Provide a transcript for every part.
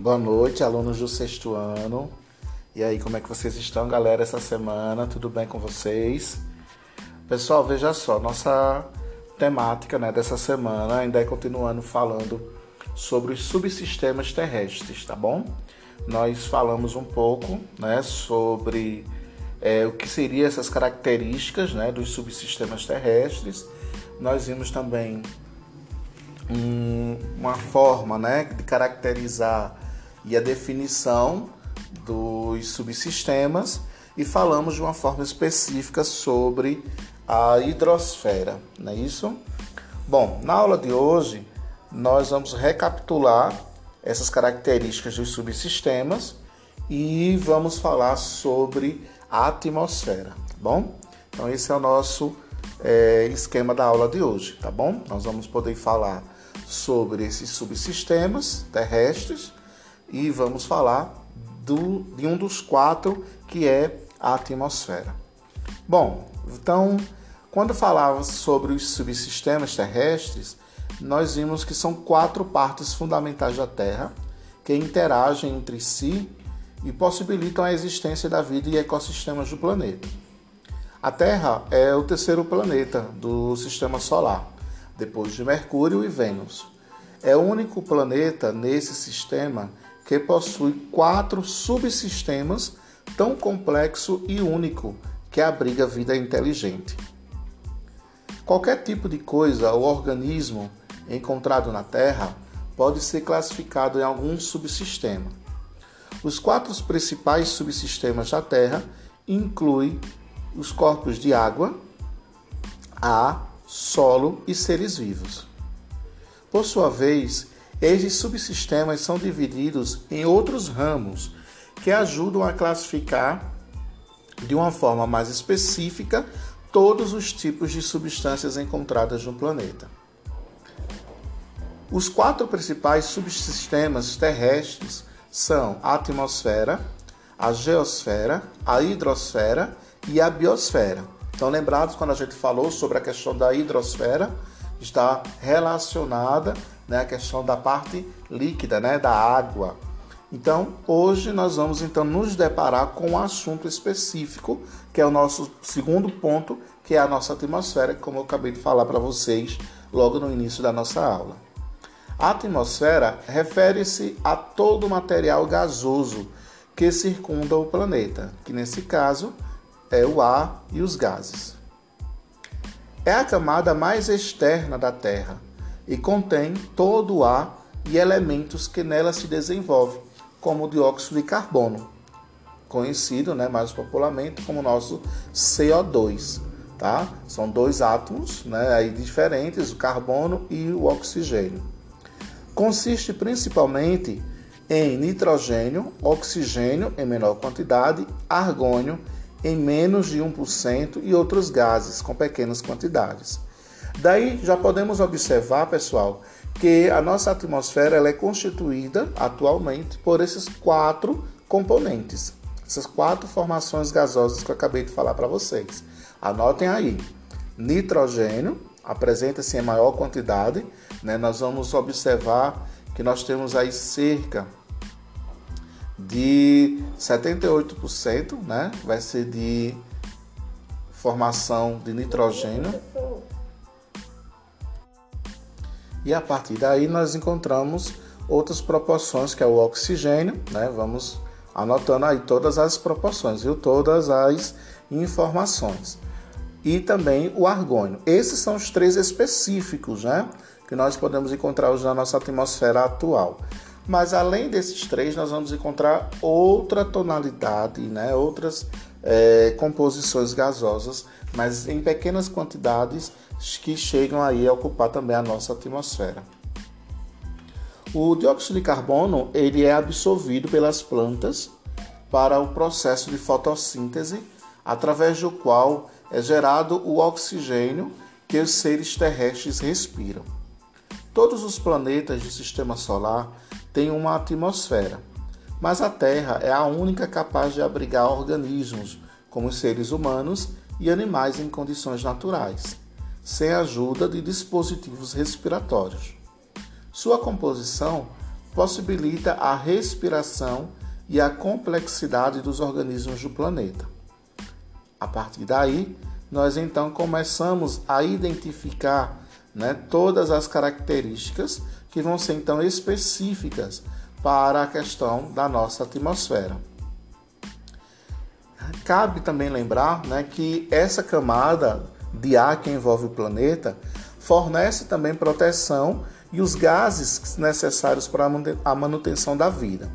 Boa noite, alunos do sexto ano. E aí, como é que vocês estão, galera, essa semana? Tudo bem com vocês? Pessoal, veja só, nossa temática né, dessa semana ainda é continuando falando sobre os subsistemas terrestres, tá bom? Nós falamos um pouco né, sobre é, o que seriam essas características né, dos subsistemas terrestres. Nós vimos também um, uma forma né, de caracterizar e a definição dos subsistemas e falamos de uma forma específica sobre a hidrosfera, não é isso? Bom, na aula de hoje nós vamos recapitular essas características dos subsistemas e vamos falar sobre a atmosfera, tá bom? Então esse é o nosso é, esquema da aula de hoje, tá bom? Nós vamos poder falar sobre esses subsistemas terrestres e vamos falar do, de um dos quatro que é a atmosfera. Bom, então, quando falávamos sobre os subsistemas terrestres, nós vimos que são quatro partes fundamentais da Terra que interagem entre si e possibilitam a existência da vida e ecossistemas do planeta. A Terra é o terceiro planeta do sistema solar, depois de Mercúrio e Vênus. É o único planeta nesse sistema que possui quatro subsistemas tão complexo e único que abriga vida inteligente. Qualquer tipo de coisa ou organismo encontrado na Terra pode ser classificado em algum subsistema. Os quatro principais subsistemas da Terra incluem os corpos de água, ar, solo e seres vivos. Por sua vez, esses subsistemas são divididos em outros ramos que ajudam a classificar de uma forma mais específica todos os tipos de substâncias encontradas no planeta. Os quatro principais subsistemas terrestres são a atmosfera, a geosfera, a hidrosfera e a biosfera. Então, lembrados quando a gente falou sobre a questão da hidrosfera, está relacionada né, a questão da parte líquida, né, da água. Então, hoje nós vamos então nos deparar com um assunto específico, que é o nosso segundo ponto, que é a nossa atmosfera, como eu acabei de falar para vocês logo no início da nossa aula. A atmosfera refere-se a todo o material gasoso que circunda o planeta, que nesse caso é o ar e os gases. É a camada mais externa da Terra e contém todo o ar e elementos que nela se desenvolvem, como o dióxido de carbono, conhecido né, mais popularmente como nosso CO2. Tá? São dois átomos né, aí diferentes, o carbono e o oxigênio. Consiste principalmente em nitrogênio, oxigênio em menor quantidade, argônio em menos de 1% e outros gases com pequenas quantidades. Daí já podemos observar, pessoal, que a nossa atmosfera ela é constituída atualmente por esses quatro componentes, essas quatro formações gasosas que eu acabei de falar para vocês. Anotem aí: nitrogênio apresenta-se em maior quantidade, né? Nós vamos observar que nós temos aí cerca de 78%, né? Vai ser de formação de nitrogênio e a partir daí nós encontramos outras proporções, que é o oxigênio, né? Vamos anotando aí todas as proporções, viu? Todas as informações. E também o argônio. Esses são os três específicos, né? Que nós podemos encontrar hoje na nossa atmosfera atual. Mas além desses três, nós vamos encontrar outra tonalidade, né? outras é, composições gasosas, mas em pequenas quantidades que chegam aí a ocupar também a nossa atmosfera. O dióxido de carbono ele é absorvido pelas plantas para o processo de fotossíntese, através do qual é gerado o oxigênio que os seres terrestres respiram. Todos os planetas do sistema solar têm uma atmosfera, mas a Terra é a única capaz de abrigar organismos, como os seres humanos e animais em condições naturais sem a ajuda de dispositivos respiratórios. Sua composição possibilita a respiração e a complexidade dos organismos do planeta. A partir daí, nós então começamos a identificar né, todas as características que vão ser então específicas para a questão da nossa atmosfera. Cabe também lembrar né, que essa camada de ar que envolve o planeta fornece também proteção e os gases necessários para a manutenção da vida.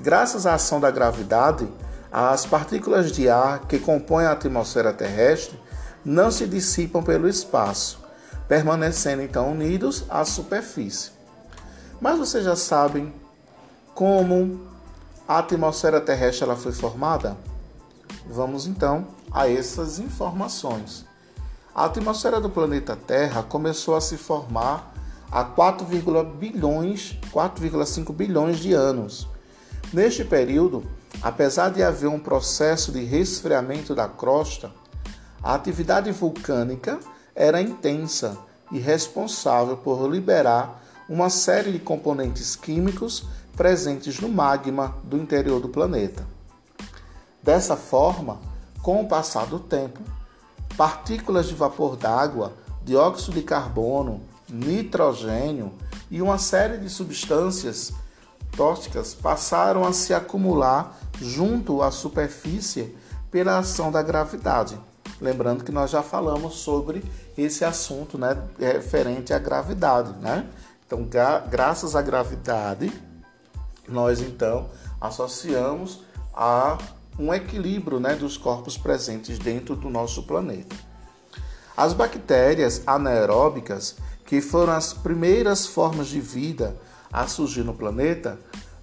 Graças à ação da gravidade, as partículas de ar que compõem a atmosfera terrestre não se dissipam pelo espaço, permanecendo então unidos à superfície. Mas vocês já sabem como a atmosfera terrestre ela foi formada? Vamos então a essas informações. A atmosfera do planeta Terra começou a se formar há 4,5 bilhões, 4,5 bilhões de anos. Neste período, apesar de haver um processo de resfriamento da crosta, a atividade vulcânica era intensa e responsável por liberar uma série de componentes químicos presentes no magma do interior do planeta. Dessa forma, com o passar do tempo, partículas de vapor d'água, dióxido de carbono, nitrogênio e uma série de substâncias tóxicas passaram a se acumular junto à superfície pela ação da gravidade. Lembrando que nós já falamos sobre esse assunto né, referente à gravidade. Né? Então, gra graças à gravidade, nós então associamos a um equilíbrio né, dos corpos presentes dentro do nosso planeta. As bactérias anaeróbicas, que foram as primeiras formas de vida a surgir no planeta,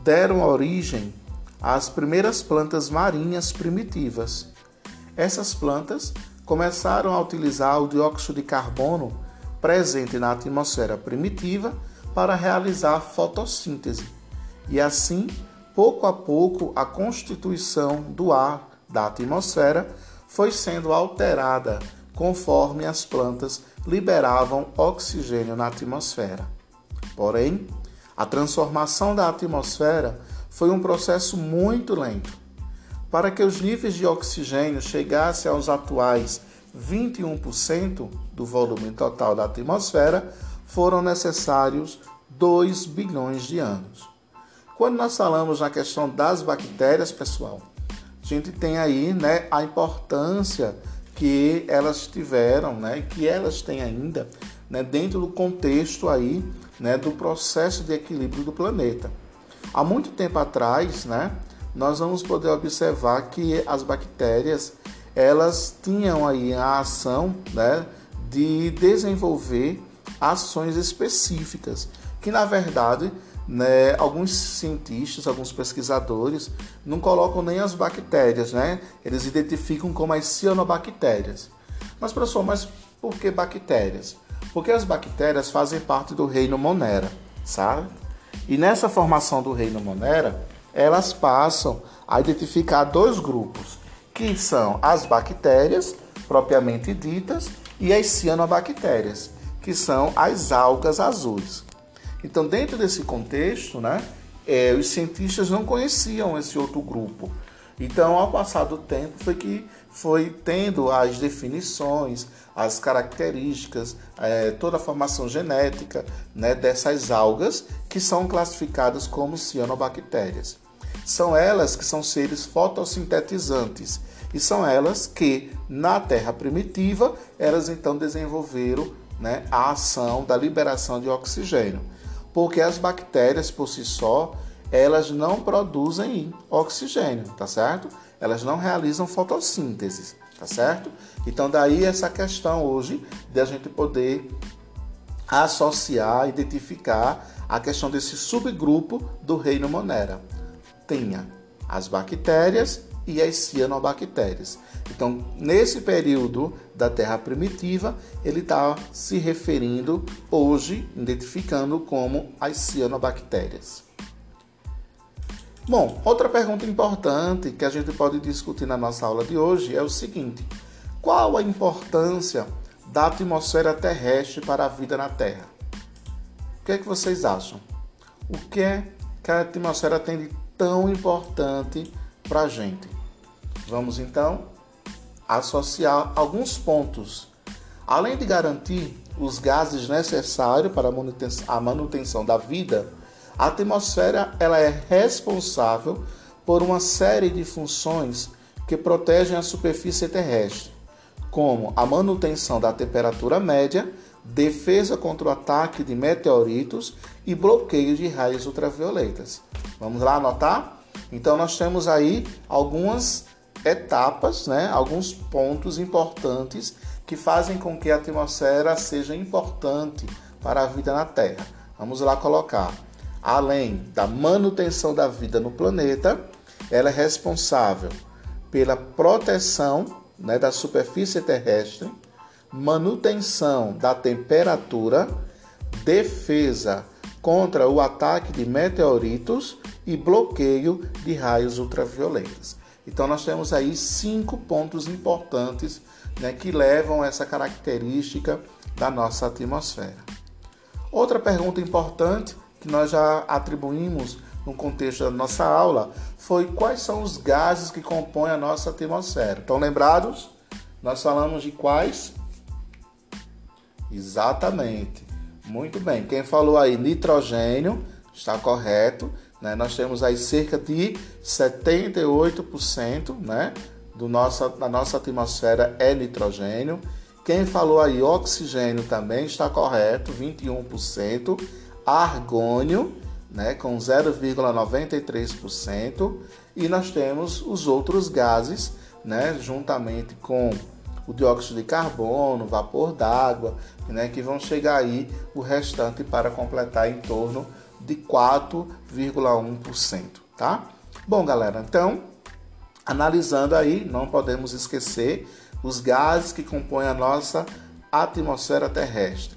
deram origem às primeiras plantas marinhas primitivas. Essas plantas começaram a utilizar o dióxido de carbono presente na atmosfera primitiva para realizar fotossíntese. E assim, pouco a pouco, a constituição do ar da atmosfera foi sendo alterada conforme as plantas liberavam oxigênio na atmosfera. Porém, a transformação da atmosfera foi um processo muito lento. Para que os níveis de oxigênio chegassem aos atuais 21% do volume total da atmosfera, foram necessários 2 bilhões de anos. Quando nós falamos na questão das bactérias, pessoal, a gente tem aí né, a importância que elas tiveram, né, que elas têm ainda né, dentro do contexto aí né, do processo de equilíbrio do planeta. Há muito tempo atrás, né, nós vamos poder observar que as bactérias elas tinham aí a ação né, de desenvolver ações específicas, que na verdade né, alguns cientistas, alguns pesquisadores não colocam nem as bactérias, né? Eles identificam como as cianobactérias. Mas professor, mas por que bactérias? Porque as bactérias fazem parte do reino Monera, sabe? E nessa formação do reino Monera, elas passam a identificar dois grupos, que são as bactérias propriamente ditas e as cianobactérias, que são as algas azuis. Então, dentro desse contexto, né, é, os cientistas não conheciam esse outro grupo. Então, ao passar do tempo, foi que foi tendo as definições, as características, é, toda a formação genética né, dessas algas que são classificadas como cianobactérias. São elas que são seres fotossintetizantes e são elas que, na Terra primitiva, elas então desenvolveram né, a ação da liberação de oxigênio. Porque as bactérias por si só, elas não produzem oxigênio, tá certo? Elas não realizam fotossíntese tá certo? Então daí essa questão hoje de a gente poder associar, identificar a questão desse subgrupo do reino Monera. Tenha as bactérias e as cianobactérias. Então, nesse período da Terra primitiva, ele está se referindo hoje, identificando como as cianobactérias. Bom, outra pergunta importante que a gente pode discutir na nossa aula de hoje é o seguinte: qual a importância da atmosfera terrestre para a vida na Terra? O que é que vocês acham? O que é que a atmosfera tem de tão importante para a gente? Vamos então associar alguns pontos. Além de garantir os gases necessários para a manutenção da vida, a atmosfera ela é responsável por uma série de funções que protegem a superfície terrestre, como a manutenção da temperatura média, defesa contra o ataque de meteoritos e bloqueio de raios ultravioletas. Vamos lá anotar? Então nós temos aí algumas etapas, né, alguns pontos importantes que fazem com que a atmosfera seja importante para a vida na Terra. Vamos lá colocar. Além da manutenção da vida no planeta, ela é responsável pela proteção né, da superfície terrestre, manutenção da temperatura, defesa contra o ataque de meteoritos e bloqueio de raios ultravioletas. Então nós temos aí cinco pontos importantes né, que levam essa característica da nossa atmosfera. Outra pergunta importante que nós já atribuímos no contexto da nossa aula foi quais são os gases que compõem a nossa atmosfera. Estão lembrados? Nós falamos de quais? Exatamente. Muito bem. Quem falou aí nitrogênio está correto. Né? Nós temos aí cerca de 78% né? Do nossa, da nossa atmosfera é nitrogênio. Quem falou aí oxigênio também está correto, 21%. Argônio, né, com 0,93%. E nós temos os outros gases, né, juntamente com o dióxido de carbono, vapor d'água, né, que vão chegar aí o restante para completar em torno de 4,1%, tá? Bom, galera, então, analisando aí, não podemos esquecer os gases que compõem a nossa atmosfera terrestre: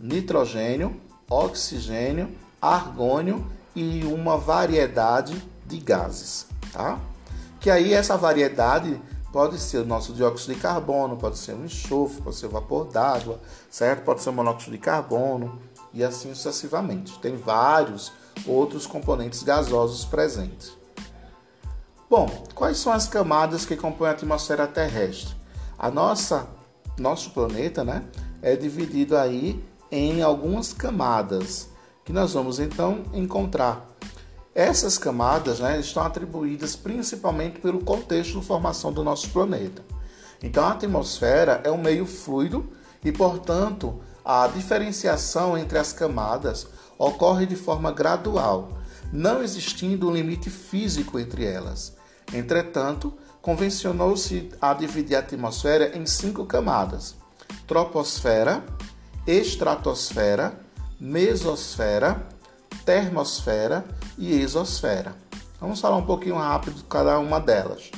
nitrogênio, oxigênio, argônio e uma variedade de gases, tá? Que aí essa variedade pode ser o nosso dióxido de carbono, pode ser o enxofre, pode ser o vapor d'água, certo? Pode ser o monóxido de carbono e assim sucessivamente. Tem vários outros componentes gasosos presentes. Bom, quais são as camadas que compõem a atmosfera terrestre? A nossa nosso planeta, né, é dividido aí em algumas camadas que nós vamos então encontrar. Essas camadas né, estão atribuídas principalmente pelo contexto de formação do nosso planeta. Então, a atmosfera é um meio fluido e, portanto, a diferenciação entre as camadas ocorre de forma gradual, não existindo um limite físico entre elas. Entretanto, convencionou-se a dividir a atmosfera em cinco camadas: troposfera, estratosfera, mesosfera, termosfera e exosfera. Vamos falar um pouquinho rápido de cada uma delas.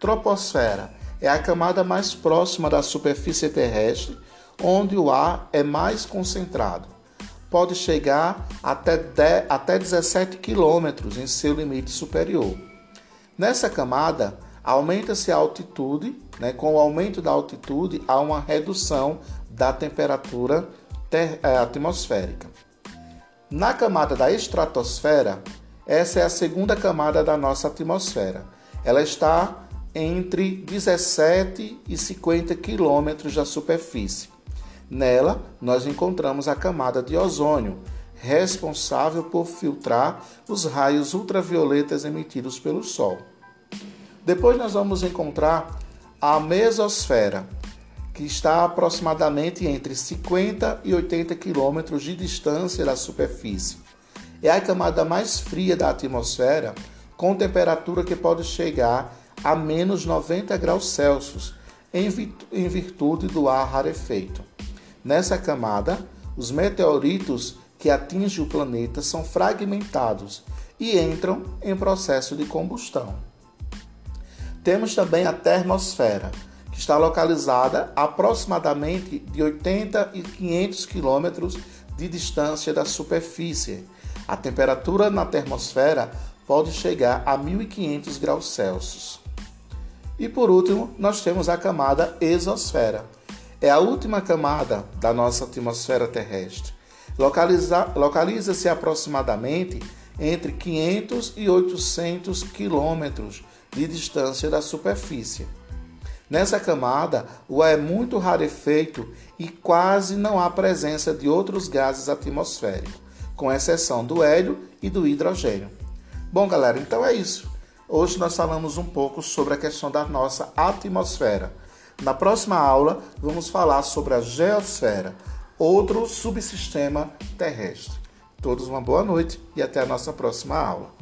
Troposfera é a camada mais próxima da superfície terrestre, onde o ar é mais concentrado. Pode chegar até, 10, até 17 quilômetros em seu limite superior. Nessa camada, aumenta-se a altitude, né? com o aumento da altitude, há uma redução da temperatura é, atmosférica. Na camada da estratosfera, essa é a segunda camada da nossa atmosfera. Ela está entre 17 e 50 quilômetros da superfície. Nela, nós encontramos a camada de ozônio, responsável por filtrar os raios ultravioletas emitidos pelo Sol. Depois, nós vamos encontrar a mesosfera, que está aproximadamente entre 50 e 80 quilômetros de distância da superfície. É a camada mais fria da atmosfera, com temperatura que pode chegar a menos 90 graus Celsius, em virtude do ar rarefeito. Nessa camada, os meteoritos que atingem o planeta são fragmentados e entram em processo de combustão. Temos também a termosfera, está localizada a aproximadamente de 80 e 500 quilômetros de distância da superfície. A temperatura na termosfera pode chegar a 1500 graus Celsius. E por último, nós temos a camada exosfera. É a última camada da nossa atmosfera terrestre. Localiza-se aproximadamente entre 500 e 800 quilômetros de distância da superfície. Nessa camada, o ar é muito rarefeito e quase não há presença de outros gases atmosféricos, com exceção do hélio e do hidrogênio. Bom, galera, então é isso. Hoje nós falamos um pouco sobre a questão da nossa atmosfera. Na próxima aula, vamos falar sobre a geosfera, outro subsistema terrestre. Todos uma boa noite e até a nossa próxima aula.